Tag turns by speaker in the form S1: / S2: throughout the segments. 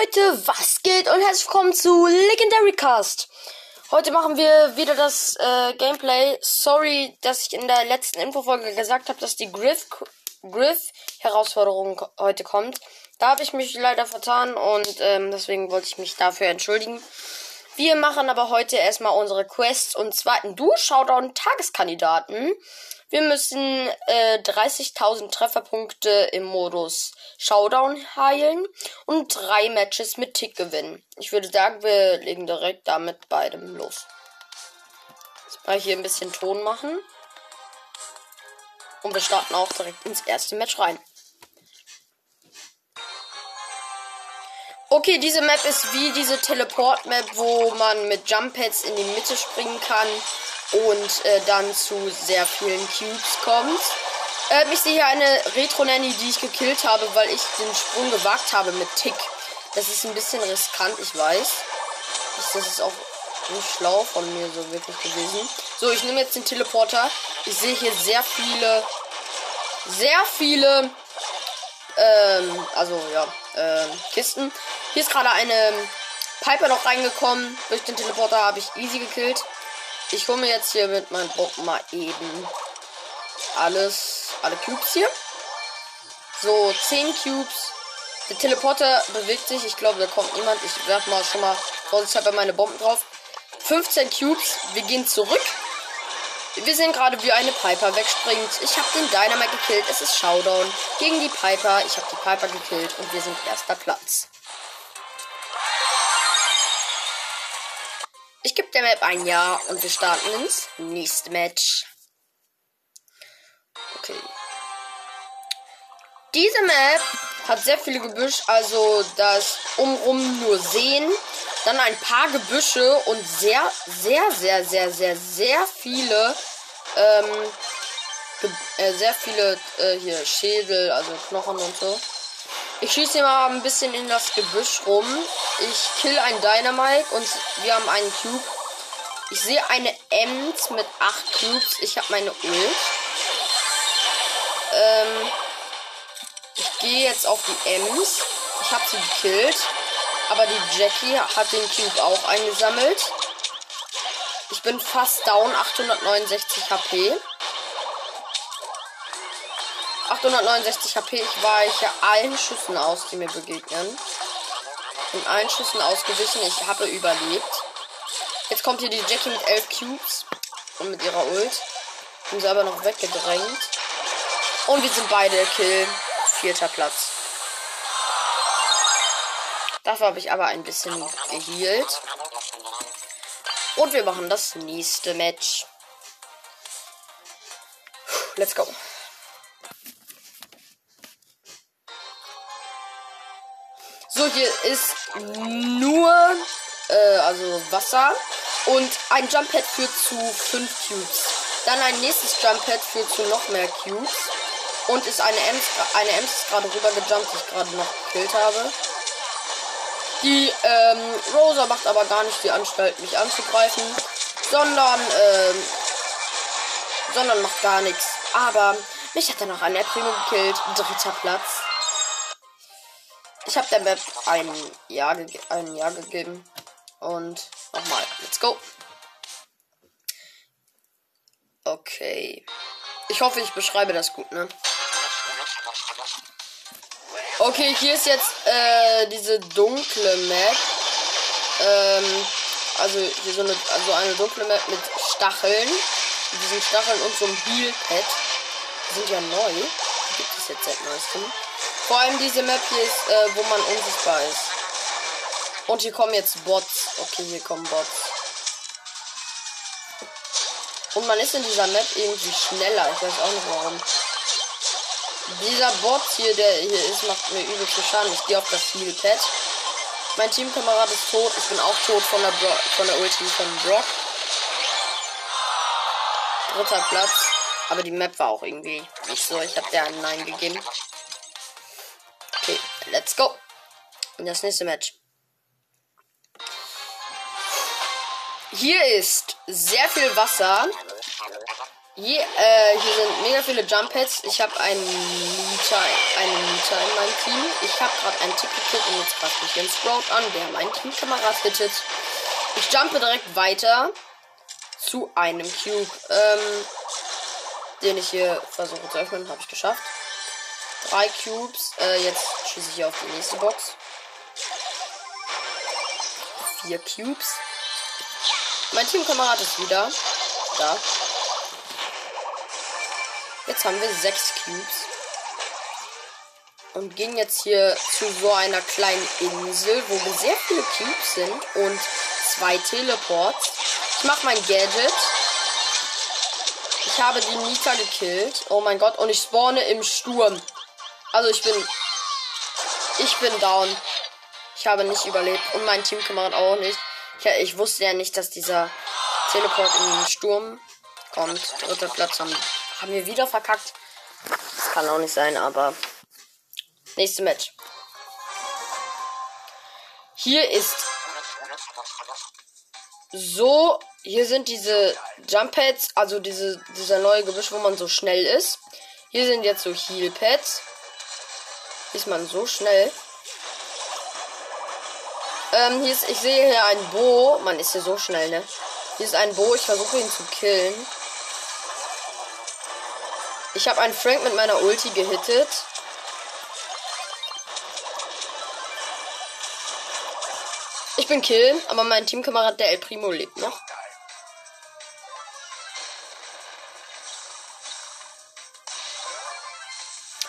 S1: Leute, was geht und herzlich willkommen zu Legendary Cast. Heute machen wir wieder das äh, Gameplay. Sorry, dass ich in der letzten Infofolge gesagt habe, dass die Griff Griff Herausforderung heute kommt. Da habe ich mich leider vertan und ähm, deswegen wollte ich mich dafür entschuldigen. Wir machen aber heute erstmal unsere Quest und zwar ein Duo-Showdown Tageskandidaten. Wir müssen äh, 30.000 Trefferpunkte im Modus Showdown heilen und drei Matches mit Tick gewinnen. Ich würde sagen, wir legen direkt damit beidem los. Jetzt mal hier ein bisschen Ton machen. Und wir starten auch direkt ins erste Match rein. Okay, diese Map ist wie diese Teleport-Map, wo man mit Jump Pads in die Mitte springen kann und äh, dann zu sehr vielen Cubes kommt. Ähm, ich sehe hier eine Retro-Nanny, die ich gekillt habe, weil ich den Sprung gewagt habe mit Tick. Das ist ein bisschen riskant, ich weiß. Das ist auch nicht schlau von mir so wirklich gewesen. So, ich nehme jetzt den Teleporter. Ich sehe hier sehr viele, sehr viele, ähm, also ja, ähm, Kisten. Hier ist gerade eine Piper noch reingekommen. Durch den Teleporter habe ich easy gekillt. Ich hole mir jetzt hier mit meinem Bock mal eben alles, alle Cubes hier. So, 10 Cubes. Der Teleporter bewegt sich. Ich glaube, da kommt niemand. Ich werfe mal schon mal vorsichtshalber meine Bomben drauf. 15 Cubes. Wir gehen zurück. Wir sehen gerade, wie eine Piper wegspringt. Ich habe den Dynamite gekillt. Es ist Showdown gegen die Piper. Ich habe die Piper gekillt und wir sind erster Platz. Gebe der Map ein Ja und wir starten ins nächste Match. Okay. Diese Map hat sehr viele Gebüsch, also das umrum nur sehen. Dann ein paar Gebüsche und sehr, sehr, sehr, sehr, sehr, sehr viele, ähm, äh, sehr viele äh, hier Schädel, also Knochen und so. Ich schieße mal ein bisschen in das Gebüsch rum. Ich kill ein Dynamite und wir haben einen Cube. Ich sehe eine Ems mit 8 Cubes. Ich habe meine Ult. Ähm, ich gehe jetzt auf die Ems. Ich habe sie gekillt. Aber die Jackie hat den Cube auch eingesammelt. Ich bin fast down. 869 HP. 869 HP. Ich weiche allen Schüssen aus, die mir begegnen. Und allen Schüssen ausgewichen. Ich habe überlebt. Jetzt kommt hier die Jackie mit 11 Cubes. Und mit ihrer Ult. Bin selber noch weggedrängt. Und wir sind beide Kill. Vierter Platz. Dafür habe ich aber ein bisschen gehealt. Und wir machen das nächste Match. Let's go. So, hier ist nur äh, also Wasser und ein Jump Pad führt zu 5 Cubes. Dann ein nächstes Jump Pad führt zu noch mehr Cubes. Und ist eine Ems, eine Ems ist gerade rüber gejumpt, die ich gerade noch gekillt habe. Die ähm, Rosa macht aber gar nicht die Anstalt, mich anzugreifen, sondern ähm, sondern macht gar nichts. Aber mich hat er noch ein Primo gekillt, dritter Platz. Ich habe der Map ein Jahr, ein Jahr gegeben. Und nochmal. Let's go. Okay. Ich hoffe, ich beschreibe das gut, ne? Okay, hier ist jetzt äh, diese dunkle Map. Ähm, also hier so eine, also eine dunkle Map mit Stacheln. Mit diesen Stacheln und so einem Heal-Pad. Sind ja neu. Gibt es jetzt seit neuestem. Vor allem diese Map hier ist, äh, wo man unsichtbar ist. Und hier kommen jetzt Bots. Okay, hier kommen Bots. Und man ist in dieser Map irgendwie schneller. Ich weiß auch nicht warum. Dieser Bot hier, der hier ist, macht mir übel zu Schaden. Ich gehe auf das Heal-Pad. Mein Teamkamerad ist tot. Ich bin auch tot von der, Bro von der Ulti von Brock. Dritter Platz. Aber die Map war auch irgendwie nicht so. Ich habe der ein Nein gegeben. Okay, let's go. Und das nächste Match. Hier ist sehr viel Wasser. Hier, äh, hier sind mega viele Jump Pads. Ich habe einen Mieter, einen Mieter in meinem Team. Ich habe gerade einen Tick gekillt und jetzt greift mich ein Sprout an, der mein Teamkamerad hittet. Ich jumpe direkt weiter zu einem Cube, ähm, den ich hier versuche zu öffnen. Habe ich geschafft. Drei Cubes. Äh, jetzt schieße ich hier auf die nächste Box. Vier Cubes. Mein Teamkamerad ist wieder da. Jetzt haben wir sechs Cubes. Und gehen jetzt hier zu so einer kleinen Insel, wo sehr viele Cubes sind und zwei Teleports. Ich mache mein Gadget. Ich habe die Nita gekillt. Oh mein Gott. Und ich spawne im Sturm. Also ich bin. Ich bin down. Ich habe nicht überlebt. Und mein Teamkamerad auch nicht. Ich, ich wusste ja nicht, dass dieser Teleport in den Sturm kommt. Dritter Platz haben, haben wir wieder verkackt. Das kann auch nicht sein, aber. Nächste Match. Hier ist so, hier sind diese Jump Pads, also diese, dieser neue Gebüsch, wo man so schnell ist. Hier sind jetzt so Heal Pads. Ist man so schnell. Ähm, hier ist, ich sehe hier ein Bo. Man ist hier so schnell, ne? Hier ist ein Bo. Ich versuche ihn zu killen. Ich habe einen Frank mit meiner Ulti gehittet. Ich bin Kill, aber mein Teamkamerad, der El Primo, lebt noch.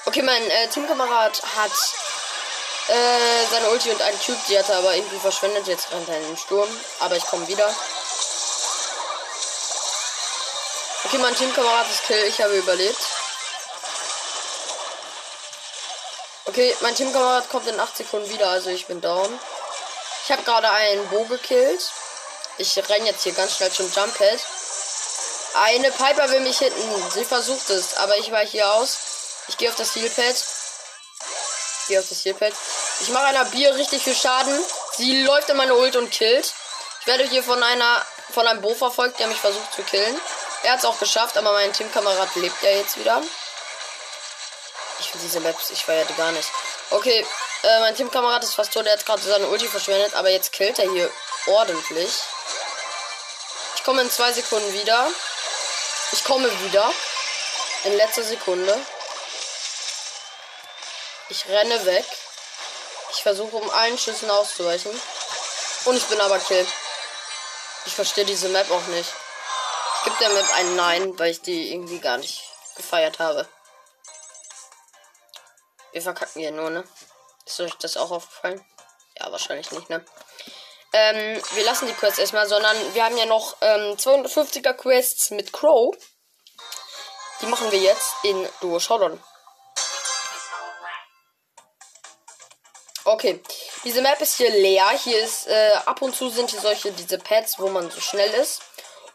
S1: Okay, mein äh, Teamkamerad hat äh, seine Ulti und einen Cube, die hat er aber irgendwie verschwendet. Jetzt rennt er in den Sturm, aber ich komme wieder. Okay, mein Teamkamerad ist Kill, ich habe überlebt. Okay, mein Teamkamerad kommt in 8 Sekunden wieder, also ich bin down. Ich habe gerade einen Bo gekillt. Ich renne jetzt hier ganz schnell zum Jump Pad. Eine Piper will mich hitten. Sie versucht es, aber ich weiche hier aus. Ich gehe auf das Heal Pad. Gehe auf das Heal Pad. Ich mache einer Bier richtig viel Schaden. Sie läuft in meine Ult und killt. Ich werde hier von einer von einem Bo verfolgt, der mich versucht zu killen. Er hat es auch geschafft, aber mein Teamkamerad lebt ja jetzt wieder. Ich finde diese Maps, ich die gar nicht. Okay, äh, mein Teamkamerad ist fast tot. Er hat gerade seine Ulti verschwendet, aber jetzt killt er hier ordentlich. Ich komme in zwei Sekunden wieder. Ich komme wieder. In letzter Sekunde. Ich renne weg. Ich versuche um allen Schüssen auszuweichen. Und ich bin aber kill. Ich verstehe diese Map auch nicht. Ich gebe der Map ein Nein, weil ich die irgendwie gar nicht gefeiert habe. Wir verkacken hier nur, ne? Ist euch das auch aufgefallen? Ja, wahrscheinlich nicht, ne? Ähm, wir lassen die Quests erstmal, sondern wir haben ja noch ähm, 250er Quests mit Crow. Die machen wir jetzt in Duo Showdown. Okay, diese Map ist hier leer. Hier ist äh, ab und zu sind hier solche diese Pads, wo man so schnell ist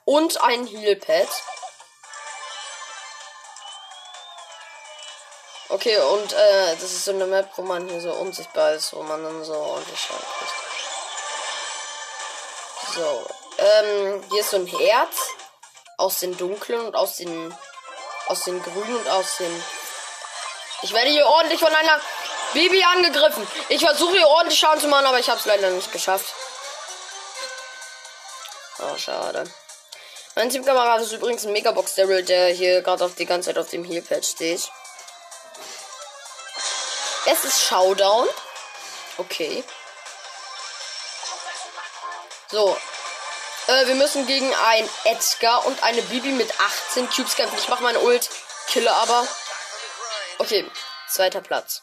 S1: und ein Heal Pad. Okay, und äh, das ist so eine Map, wo man hier so unsichtbar ist, wo man dann so ordentlich kriegt. So, ähm, hier ist so ein Herz aus den dunklen und aus den aus den grünen und aus den Ich werde hier ordentlich von einer Baby angegriffen. Ich versuche hier ordentlich Schaden zu machen, aber ich habe es leider nicht geschafft. Oh, schade. Mein Teamkamerad ist übrigens ein Megabox Daryl, der hier gerade auf die ganze Zeit auf dem Healpad steht. Es ist Showdown. Okay. So. Äh, wir müssen gegen ein Edgar und eine Bibi mit 18 Cubes kämpfen. Ich mache meine Ult, kille aber. Okay, zweiter Platz.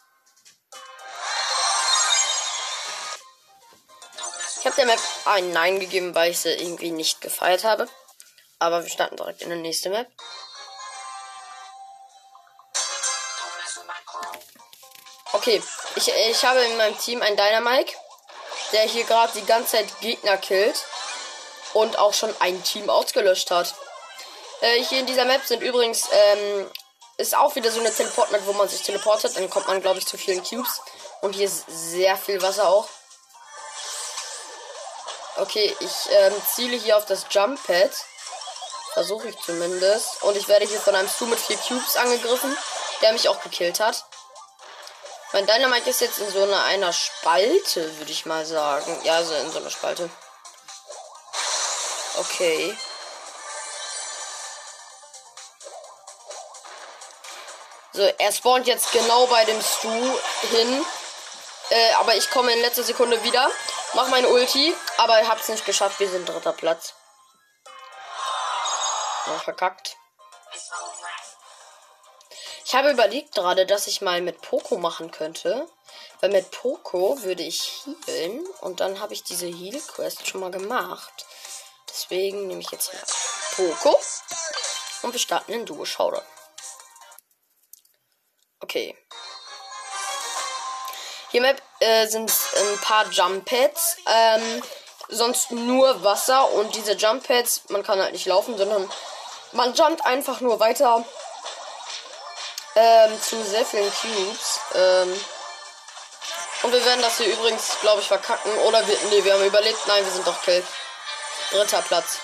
S1: Ich habe der Map ein Nein gegeben, weil ich sie irgendwie nicht gefeiert habe. Aber wir starten direkt in der nächste Map. Okay, ich, ich habe in meinem Team einen Dynamike, der hier gerade die ganze Zeit Gegner killt und auch schon ein Team ausgelöscht hat. Äh, hier in dieser Map sind übrigens, ähm, ist auch wieder so eine Teleport-Map, wo man sich teleportet, dann kommt man, glaube ich, zu vielen Cubes. Und hier ist sehr viel Wasser auch. Okay, ich ähm, ziele hier auf das Jump Pad. Versuche ich zumindest. Und ich werde hier von einem Stu mit vier Cubes angegriffen, der mich auch gekillt hat. Mein Dynamite ist jetzt in so einer, einer Spalte, würde ich mal sagen. Ja, also in so einer Spalte. Okay. So, er spawnt jetzt genau bei dem Stu hin. Äh, aber ich komme in letzter Sekunde wieder. Mach meine Ulti. Aber ich hab's nicht geschafft. Wir sind dritter Platz. Ja, verkackt. Ich habe überlegt gerade, dass ich mal mit Poco machen könnte. Weil mit Poco würde ich healen. Und dann habe ich diese Heal-Quest schon mal gemacht. Deswegen nehme ich jetzt hier Poco. Und wir starten in Duo Showdown. Okay. Hier Map äh, sind ein paar Jump Pads. Ähm, sonst nur Wasser und diese Jump Pads, man kann halt nicht laufen, sondern man jumpt einfach nur weiter ähm, zu sehr vielen Cubes. Ähm, und wir werden das hier übrigens, glaube ich, verkacken. Oder wir, nee, wir haben überlebt. Nein, wir sind doch Kill. Dritter Platz.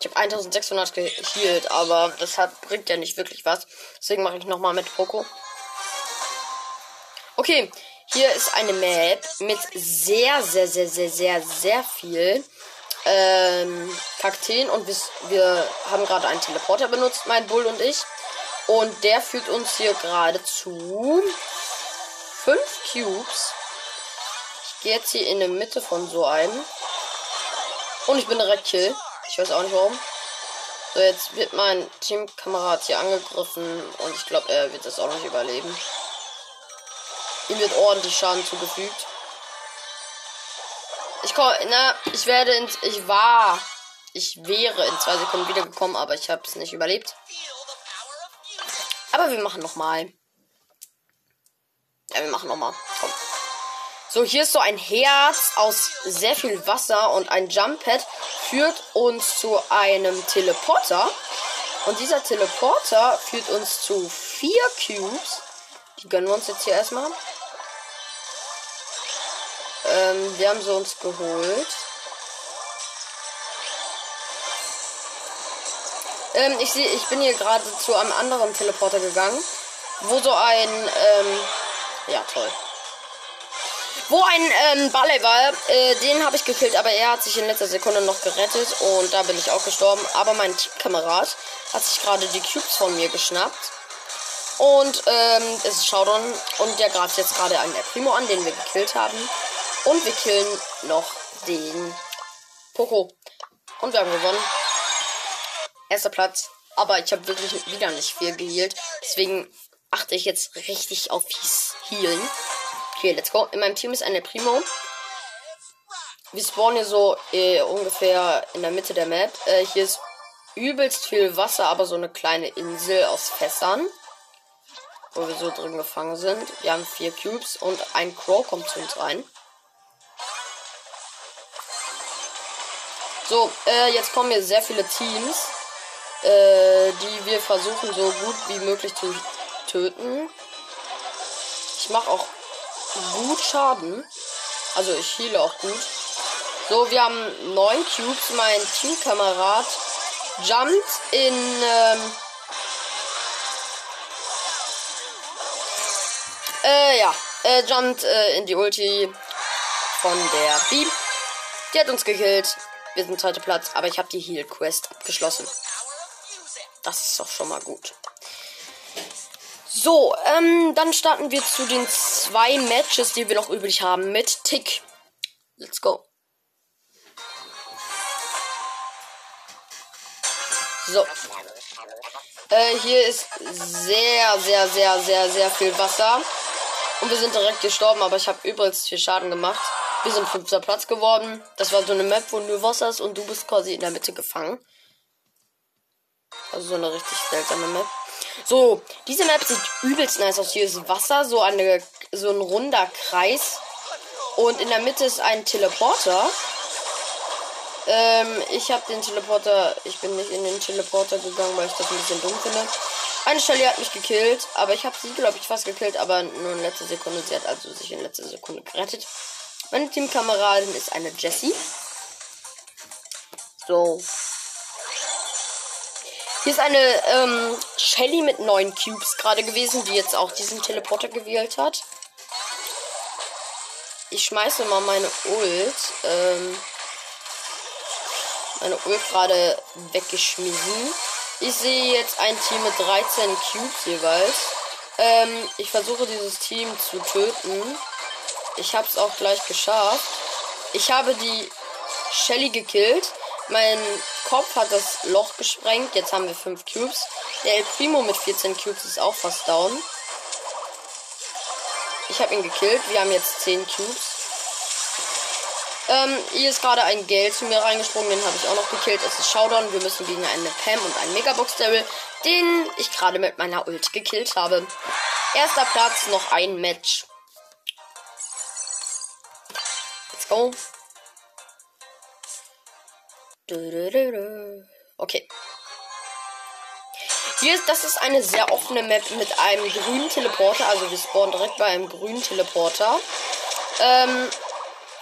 S1: Ich habe 1600 gehielt, aber das hat, bringt ja nicht wirklich was. Deswegen mache ich nochmal mit Poco. Okay, hier ist eine Map mit sehr, sehr, sehr, sehr, sehr, sehr viel ähm, Kakteen und wir, wir haben gerade einen Teleporter benutzt, mein Bull und ich. Und der führt uns hier gerade zu fünf Cubes. Ich gehe jetzt hier in der Mitte von so einem. Und ich bin direkt Kill. Ich weiß auch nicht warum. So, jetzt wird mein Teamkamerad hier angegriffen und ich glaube, er wird das auch nicht überleben. Ihm wird ordentlich Schaden zugefügt. Ich komme, na, ich werde ins, ich war, ich wäre in zwei Sekunden wiedergekommen, aber ich habe es nicht überlebt. Aber wir machen noch mal. Ja, wir machen noch mal. Komm. So, hier ist so ein Herz aus sehr viel Wasser und ein Jump Pad führt uns zu einem Teleporter. Und dieser Teleporter führt uns zu vier Cubes. Die gönnen wir uns jetzt hier erstmal. Ähm, wir haben sie uns geholt. Ähm, ich sehe, ich bin hier gerade zu einem anderen Teleporter gegangen, wo so ein, ähm, ja toll wo ein ähm, Balle war, äh, den habe ich gekillt, aber er hat sich in letzter Sekunde noch gerettet und da bin ich auch gestorben. Aber mein Teamkamerad hat sich gerade die Cubes von mir geschnappt. Und ähm, es ist Showdown und der greift jetzt gerade einen der Primo an, den wir gekillt haben. Und wir killen noch den Poco. Und wir haben gewonnen. Erster Platz. Aber ich habe wirklich wieder nicht viel geheilt. Deswegen achte ich jetzt richtig auf Healen. Okay, let's go. In meinem Team ist eine Primo. Wir spawnen hier so äh, ungefähr in der Mitte der Map. Äh, hier ist übelst viel Wasser, aber so eine kleine Insel aus Fässern. Wo wir so drin gefangen sind. Wir haben vier Cubes und ein Crow kommt zu uns rein. So, äh, jetzt kommen hier sehr viele Teams, äh, die wir versuchen so gut wie möglich zu töten. Ich mache auch gut Schaden. Also ich heile auch gut. So, wir haben neun Cubes. Mein Teamkamerad jumpt in. Ähm, äh, ja, äh, jumpt äh, in die Ulti von der Beam. Die hat uns gekillt. Wir sind zweiter Platz, aber ich habe die Heal Quest abgeschlossen. Das ist doch schon mal gut. So, ähm, dann starten wir zu den zwei Matches, die wir noch übrig haben mit Tick. Let's go. So. Äh, hier ist sehr, sehr, sehr, sehr, sehr viel Wasser. Und wir sind direkt gestorben, aber ich habe übelst viel Schaden gemacht. Wir sind fünfter Platz geworden. Das war so eine Map, wo nur Wasser ist und du bist quasi in der Mitte gefangen. Also so eine richtig seltsame Map. So, diese Map sieht übelst nice aus. Hier ist Wasser, so, eine, so ein runder Kreis. Und in der Mitte ist ein Teleporter. Ähm, ich habe den Teleporter, ich bin nicht in den Teleporter gegangen, weil ich das ein bisschen dumm finde. Eine Stelle hat mich gekillt, aber ich habe sie, glaube ich, fast gekillt, aber nur in letzter Sekunde. Sie hat also sich in letzter Sekunde gerettet. Meine Teamkameradin ist eine Jessie. So. Hier ist eine ähm, Shelly mit neun Cubes gerade gewesen, die jetzt auch diesen Teleporter gewählt hat. Ich schmeiße mal meine Ult. Ähm, meine Ult gerade weggeschmissen. Ich sehe jetzt ein Team mit 13 Cubes jeweils. Ähm, ich versuche dieses Team zu töten. Ich habe es auch gleich geschafft. Ich habe die Shelly gekillt. Mein Kopf hat das Loch gesprengt. Jetzt haben wir 5 Cubes. Der El Primo mit 14 Cubes ist auch fast down. Ich habe ihn gekillt. Wir haben jetzt 10 Cubes. Ähm, hier ist gerade ein Geld zu mir reingesprungen, den habe ich auch noch gekillt. Es ist Showdown. Wir müssen gegen eine Pam und einen Megabox Daryl, den ich gerade mit meiner Ult gekillt habe. Erster Platz, noch ein Match. Let's go. Okay. Hier ist, das ist eine sehr offene Map mit einem grünen Teleporter. Also wir spawnen direkt bei einem grünen Teleporter. Ähm,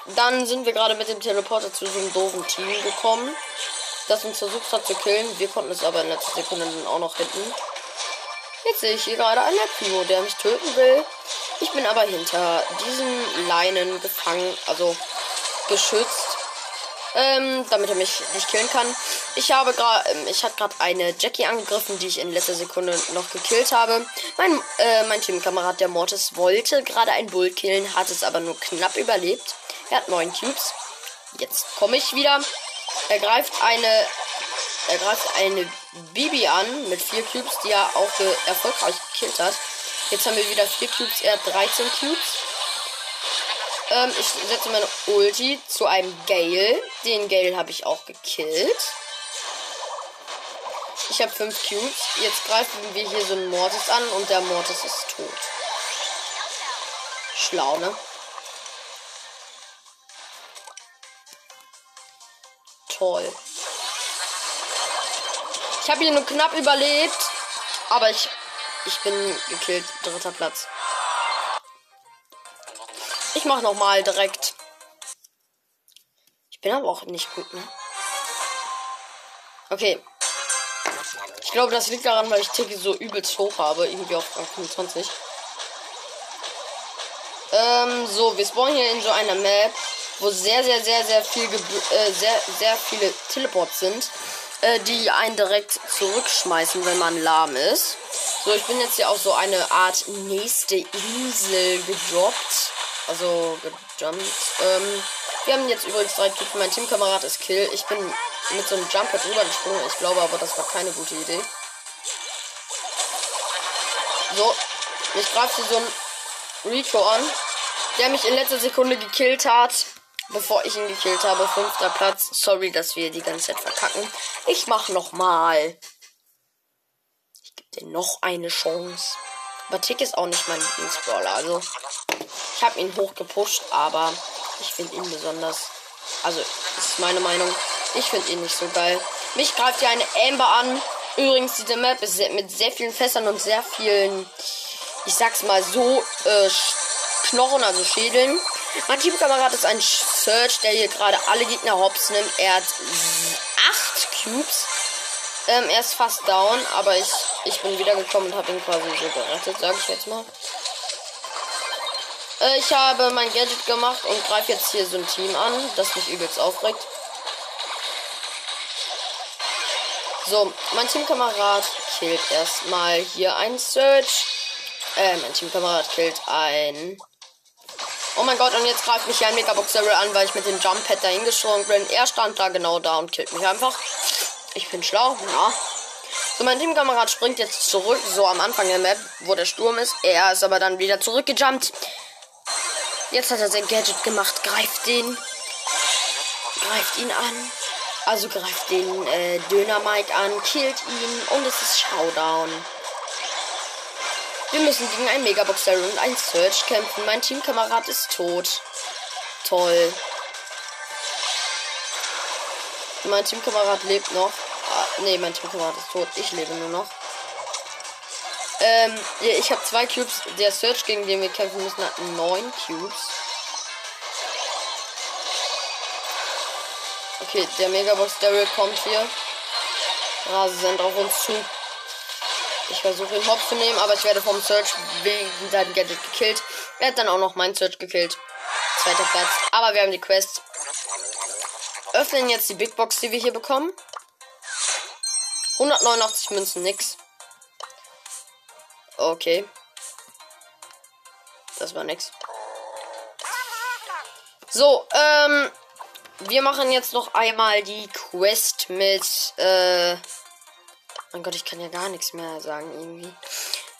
S1: dann sind wir gerade mit dem Teleporter zu so einem doofen Team gekommen, das uns versucht hat zu killen. Wir konnten es aber in letzter Sekunde dann auch noch hitten. Jetzt sehe ich hier gerade einen Primo, der mich töten will. Ich bin aber hinter diesen Leinen gefangen, also geschützt, ähm, damit er mich nicht killen kann. Ich habe gerade, ähm, ich hatte gerade eine Jackie angegriffen, die ich in letzter Sekunde noch gekillt habe. Mein, äh, mein Teamkamerad, der Mortis, wollte gerade einen Bull killen, hat es aber nur knapp überlebt. Er hat neun Cubes. Jetzt komme ich wieder. Er greift eine. Er greift eine Bibi an mit vier Cubes, die er auch erfolgreich gekillt hat. Jetzt haben wir wieder vier Cubes, er hat 13 Cubes. Ähm, ich setze meine Ulti zu einem Gale. Den Gale habe ich auch gekillt. Ich habe fünf Cubes. Jetzt greifen wir hier so einen Mortis an und der Mortis ist tot. Schlau, ne? Toll. Ich habe hier nur knapp überlebt. Aber ich, ich bin gekillt. Dritter Platz. Ich mache nochmal direkt. Ich bin aber auch nicht gut, ne? Okay. Ich glaube, das liegt daran, weil ich Tiki so übelst hoch habe. Irgendwie auf Rang 25. Ähm, so, wir spawnen hier in so einer Map wo sehr, sehr, sehr, sehr viel, äh, sehr, sehr viele Teleports sind, äh, die einen direkt zurückschmeißen, wenn man lahm ist. So, ich bin jetzt hier auf so eine Art nächste Insel gedroppt. Also gejumpt. Ähm, wir haben jetzt übrigens drei Typen. Mein Teamkamerad ist Kill. Ich bin mit so einem Jumper drüber gesprungen. Ich glaube aber, das war keine gute Idee. So, ich greife hier so ein Rico an, der mich in letzter Sekunde gekillt hat bevor ich ihn gekillt habe. Fünfter Platz. Sorry, dass wir die ganze Zeit verkacken. Ich mach noch mal. Ich gebe dir noch eine Chance. Aber Tick ist auch nicht mein Lieblingsbrawler. Also, ich habe ihn hochgepusht, aber ich finde ihn besonders. Also, ist meine Meinung. Ich finde ihn nicht so geil. Mich greift hier eine Amber an. Übrigens, diese Map ist mit sehr vielen Fässern und sehr vielen, ich sag's mal so, äh, Knochen, also Schädeln. Mein Teamkamerad ist ein Search, der hier gerade alle Gegner hops nimmt. Er hat 8 Cubes. Ähm, er ist fast down, aber ich, ich bin wiedergekommen und habe ihn quasi so gerettet, sag ich jetzt mal. Äh, ich habe mein Gadget gemacht und greife jetzt hier so ein Team an, das mich übelst aufregt. So, mein Teamkamerad killt erstmal hier ein Search. Äh, mein Teamkamerad killt ein Oh mein Gott, und jetzt greift mich ein Megabox Daryl an, weil ich mit dem Jump Pad dahin gesprungen bin. Er stand da genau da und killt mich einfach. Ich bin schlau, ja. So, mein Teamkamerad springt jetzt zurück, so am Anfang der Map, wo der Sturm ist. Er ist aber dann wieder zurückgejumpt. Jetzt hat er sein Gadget gemacht, greift den. Greift ihn an. Also greift den äh, Döner Mike an, killt ihn und es ist Showdown. Wir müssen gegen einen Megaboxer und ein Search kämpfen. Mein Teamkamerad ist tot. Toll. Mein Teamkamerad lebt noch. Ah, ne, mein Teamkamerad ist tot. Ich lebe nur noch. Ähm, ich habe zwei Cubes. Der Search, gegen den wir kämpfen müssen, hat neun Cubes. Okay, der Megabox Daryl kommt hier. Rasend auf uns zu. Ich versuche ihn hops zu nehmen, aber ich werde vom Search wegen seinem Gadget gekillt. Er hat dann auch noch meinen Search gekillt. Zweiter Platz. Aber wir haben die Quest. Öffnen jetzt die Big Box, die wir hier bekommen. 189 Münzen, nix. Okay. Das war nix. So, ähm, wir machen jetzt noch einmal die Quest mit, äh, mein Gott, ich kann ja gar nichts mehr sagen irgendwie.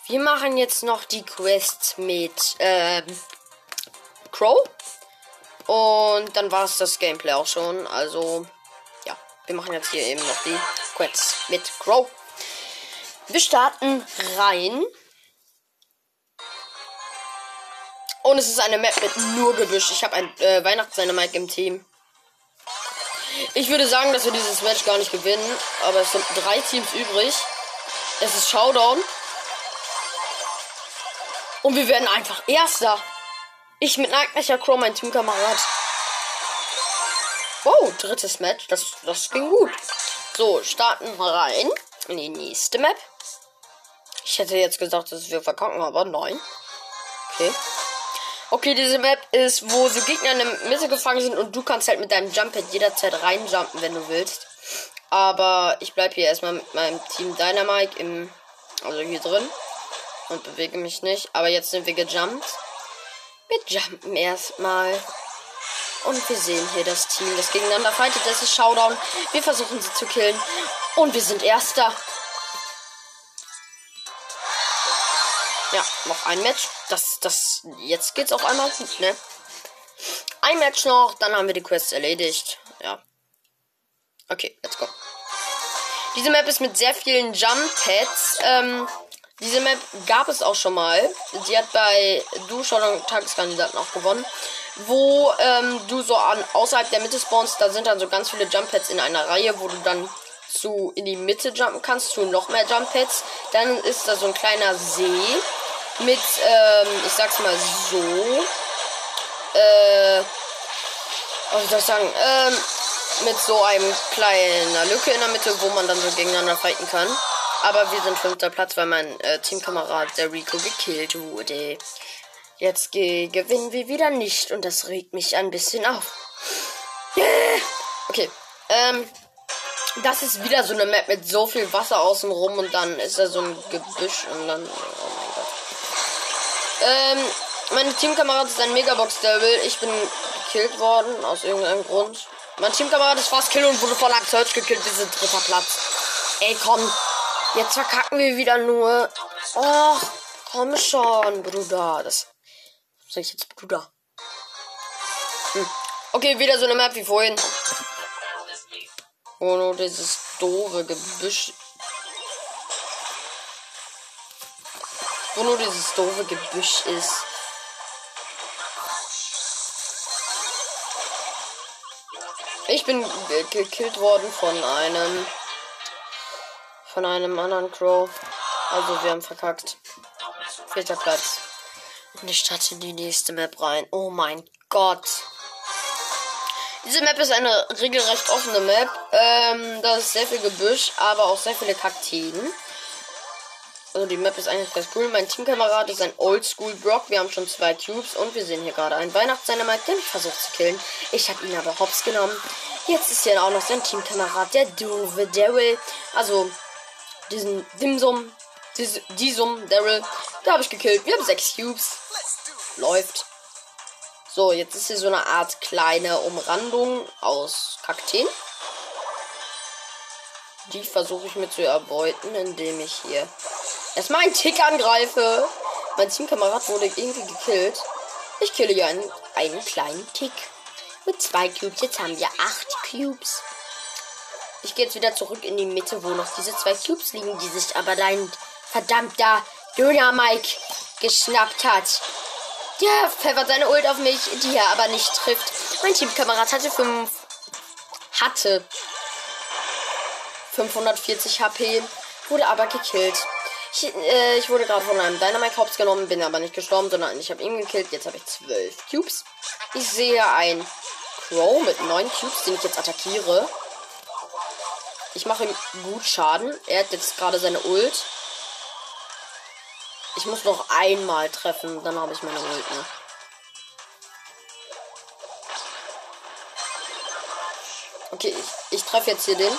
S1: Wir machen jetzt noch die Quest mit, ähm, Crow. Und dann war es das Gameplay auch schon. Also, ja, wir machen jetzt hier eben noch die Quest mit Crow. Wir starten rein. Und es ist eine Map mit nur Gebüsch. Ich habe ein äh, Weihnachtsdynamite im Team. Ich würde sagen, dass wir dieses Match gar nicht gewinnen. Aber es sind drei Teams übrig. Es ist Showdown. Und wir werden einfach Erster. Ich mit Nightmare Crow, mein Teamkamerad. Wow, drittes Match. Das, das ging gut. So, starten wir rein in die nächste Map. Ich hätte jetzt gesagt, dass wir verkacken, aber nein. Okay. Okay, diese Map ist, wo so Gegner in der Mitte gefangen sind und du kannst halt mit deinem Jumppad jederzeit reinjumpen, wenn du willst. Aber ich bleibe hier erstmal mit meinem Team Dynamite im, also hier drin und bewege mich nicht. Aber jetzt sind wir gejumpt. Wir jumpen erstmal. Und wir sehen hier das Team, das gegeneinander fightet. Das ist Showdown. Wir versuchen sie zu killen. Und wir sind Erster. Ja, noch ein Match. Das, das, jetzt geht's auf einmal gut, ne? Ein Match noch, dann haben wir die Quest erledigt. Ja. Okay, let's go. Diese Map ist mit sehr vielen Jump Pads. Ähm, diese Map gab es auch schon mal. Sie hat bei Du schon Tageskandidaten auch gewonnen. Wo ähm, du so an außerhalb der Mitte spawnst, da sind dann so ganz viele Jump Pads in einer Reihe, wo du dann zu in die Mitte jumpen kannst, zu noch mehr Jump Pads. Dann ist da so ein kleiner See mit, ähm, ich sag's mal so, äh, was soll ich sagen, ähm, mit so einem kleinen Lücke in der Mitte, wo man dann so gegeneinander fighten kann. Aber wir sind fünfter Platz, weil mein äh, Teamkamerad, der Rico, gekillt wurde. Jetzt ge gewinnen wir wieder nicht und das regt mich ein bisschen auf. Okay, ähm, das ist wieder so eine Map mit so viel Wasser außen rum und dann ist da so ein Gebüsch und dann, oh mein Gott. Ähm, meine Teamkamerad ist ein Megabox Devil. Ich bin gekillt worden aus irgendeinem Grund. Mein Teamkamerad ist fast kill und wurde von einem Search gekillt. Wir sind dritter Platz. Ey, komm. Jetzt verkacken wir wieder nur. Och, komm schon, Bruder. Das. Sag ich jetzt, Bruder? Hm. Okay, wieder so eine Map wie vorhin. Oh no, dieses doofe Gebüsch. Wo nur dieses doofe Gebüsch ist. Ich bin gekillt worden von einem von einem anderen Crow. Also wir haben verkackt. Vierter Platz. Und ich starte in die nächste Map rein. Oh mein Gott. Diese Map ist eine regelrecht offene Map. Ähm, da ist sehr viel Gebüsch, aber auch sehr viele Kakteen. Also die Map ist eigentlich ganz cool. Mein Teamkamerad ist ein Oldschool Brock. Wir haben schon zwei Cubes und wir sehen hier gerade einen Weihnachtsdynamite, den ich versucht zu killen. Ich habe ihn aber hops genommen. Jetzt ist hier auch noch sein Teamkamerad, der doofe Daryl. Also diesen Dimsum, diese, Disum Daryl. Da habe ich gekillt. Wir haben sechs Cubes. Läuft. So, jetzt ist hier so eine Art kleine Umrandung aus Kakteen. Die versuche ich mir zu erbeuten, indem ich hier erstmal einen Tick angreife. Mein Teamkamerad wurde irgendwie gekillt. Ich kille hier einen, einen kleinen Tick. Mit zwei Cubes. Jetzt haben wir acht Cubes. Ich gehe jetzt wieder zurück in die Mitte, wo noch diese zwei Cubes liegen, die sich aber dein verdammter Döner Mike geschnappt hat. Der pfeffert seine Ult auf mich, die er aber nicht trifft. Mein Teamkamerad hatte fünf. Hatte 540 HP, wurde aber gekillt. Ich, äh, ich wurde gerade von einem Dynamite Hops genommen, bin aber nicht gestorben, sondern ich habe ihn gekillt. Jetzt habe ich 12 Cubes. Ich sehe ein Crow mit 9 Cubes, den ich jetzt attackiere. Ich mache ihm gut Schaden. Er hat jetzt gerade seine Ult. Ich muss noch einmal treffen, dann habe ich meine Ult. Ne? Okay, ich, ich treffe jetzt hier den.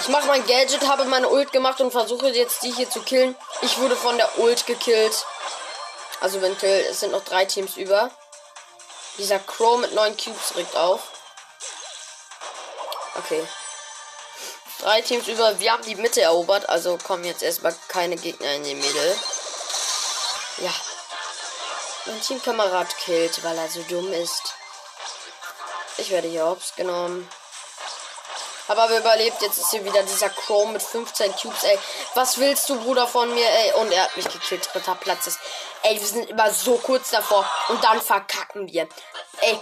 S1: Ich mache mein Gadget, habe meine Ult gemacht und versuche jetzt die hier zu killen. Ich wurde von der Ult gekillt. Also eventuell, es sind noch drei Teams über. Dieser Crow mit neun Cubes regt auf. Okay. Drei Teams über. Wir haben die Mitte erobert. Also kommen jetzt erstmal keine Gegner in die Mitte. Ja. Mein Teamkamerad killt, weil er so dumm ist. Ich werde hier hops genommen. Aber wir überlebt. Jetzt ist hier wieder dieser Chrome mit 15 Cubes, ey. Was willst du, Bruder, von mir, ey? Und er hat mich gekillt. Dritter Platz ist. Ey, wir sind immer so kurz davor. Und dann verkacken wir. Ey.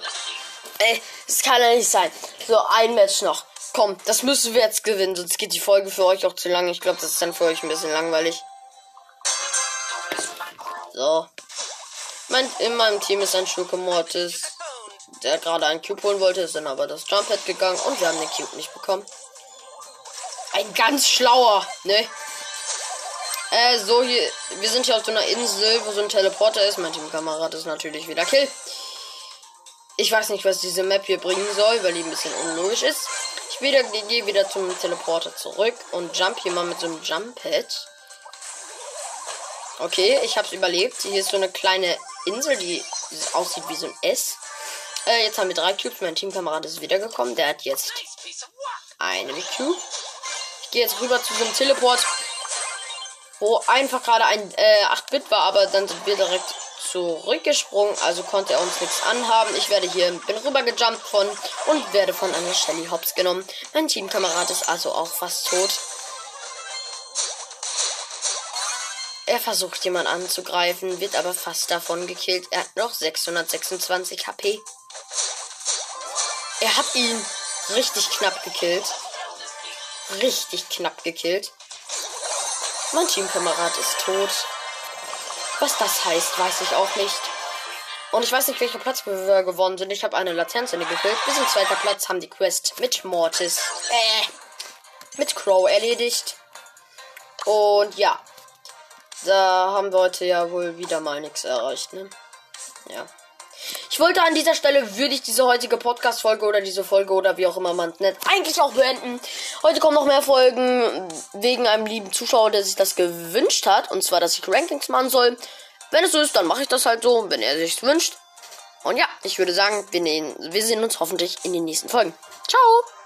S1: Ey, das kann ja nicht sein. So, ein Match noch. Komm, das müssen wir jetzt gewinnen, sonst geht die Folge für euch auch zu lang. Ich glaube, das ist dann für euch ein bisschen langweilig. So. Mein, in meinem Team ist ein Schurke Mortis der gerade einen Cube holen wollte, ist dann aber das Jumppad gegangen und wir haben den Cube nicht bekommen. Ein ganz schlauer, ne? Äh, so hier, wir sind hier auf so einer Insel, wo so ein Teleporter ist. Mein Teamkamerad ist natürlich wieder Kill. Ich weiß nicht, was diese Map hier bringen soll, weil die ein bisschen unlogisch ist. Ich wieder, gehe wieder zum Teleporter zurück und jump hier mal mit so einem Jump-Pad. Okay, ich hab's überlebt. Hier ist so eine kleine Insel, die aussieht wie so ein S. Äh, jetzt haben wir drei Cubes. Mein Teamkamerad ist wiedergekommen. Der hat jetzt eine Cube. Ich gehe jetzt rüber zu einem Teleport, wo einfach gerade ein äh, 8-Bit war, aber dann sind wir direkt zurückgesprungen, also konnte er uns nichts anhaben. Ich werde hier, bin rüber gejumpt von und werde von einer Shelly Hops genommen. Mein Teamkamerad ist also auch fast tot. Er versucht jemand anzugreifen, wird aber fast davon gekillt. Er hat noch 626 HP. Er hat ihn richtig knapp gekillt. Richtig knapp gekillt. Mein Teamkamerad ist tot. Was das heißt, weiß ich auch nicht. Und ich weiß nicht, welcher Platz wir gewonnen sind. Ich habe eine Latenz in gefüllt. Wir sind zweiter Platz, haben die Quest mit Mortis, äh, mit Crow erledigt. Und ja, da haben wir heute ja wohl wieder mal nichts erreicht, ne? Ja. Ich wollte an dieser Stelle, würde ich diese heutige Podcast-Folge oder diese Folge oder wie auch immer man es nennt, eigentlich auch beenden. Heute kommen noch mehr Folgen wegen einem lieben Zuschauer, der sich das gewünscht hat. Und zwar, dass ich Rankings machen soll. Wenn es so ist, dann mache ich das halt so, wenn er sich wünscht. Und ja, ich würde sagen, wir, wir sehen uns hoffentlich in den nächsten Folgen. Ciao!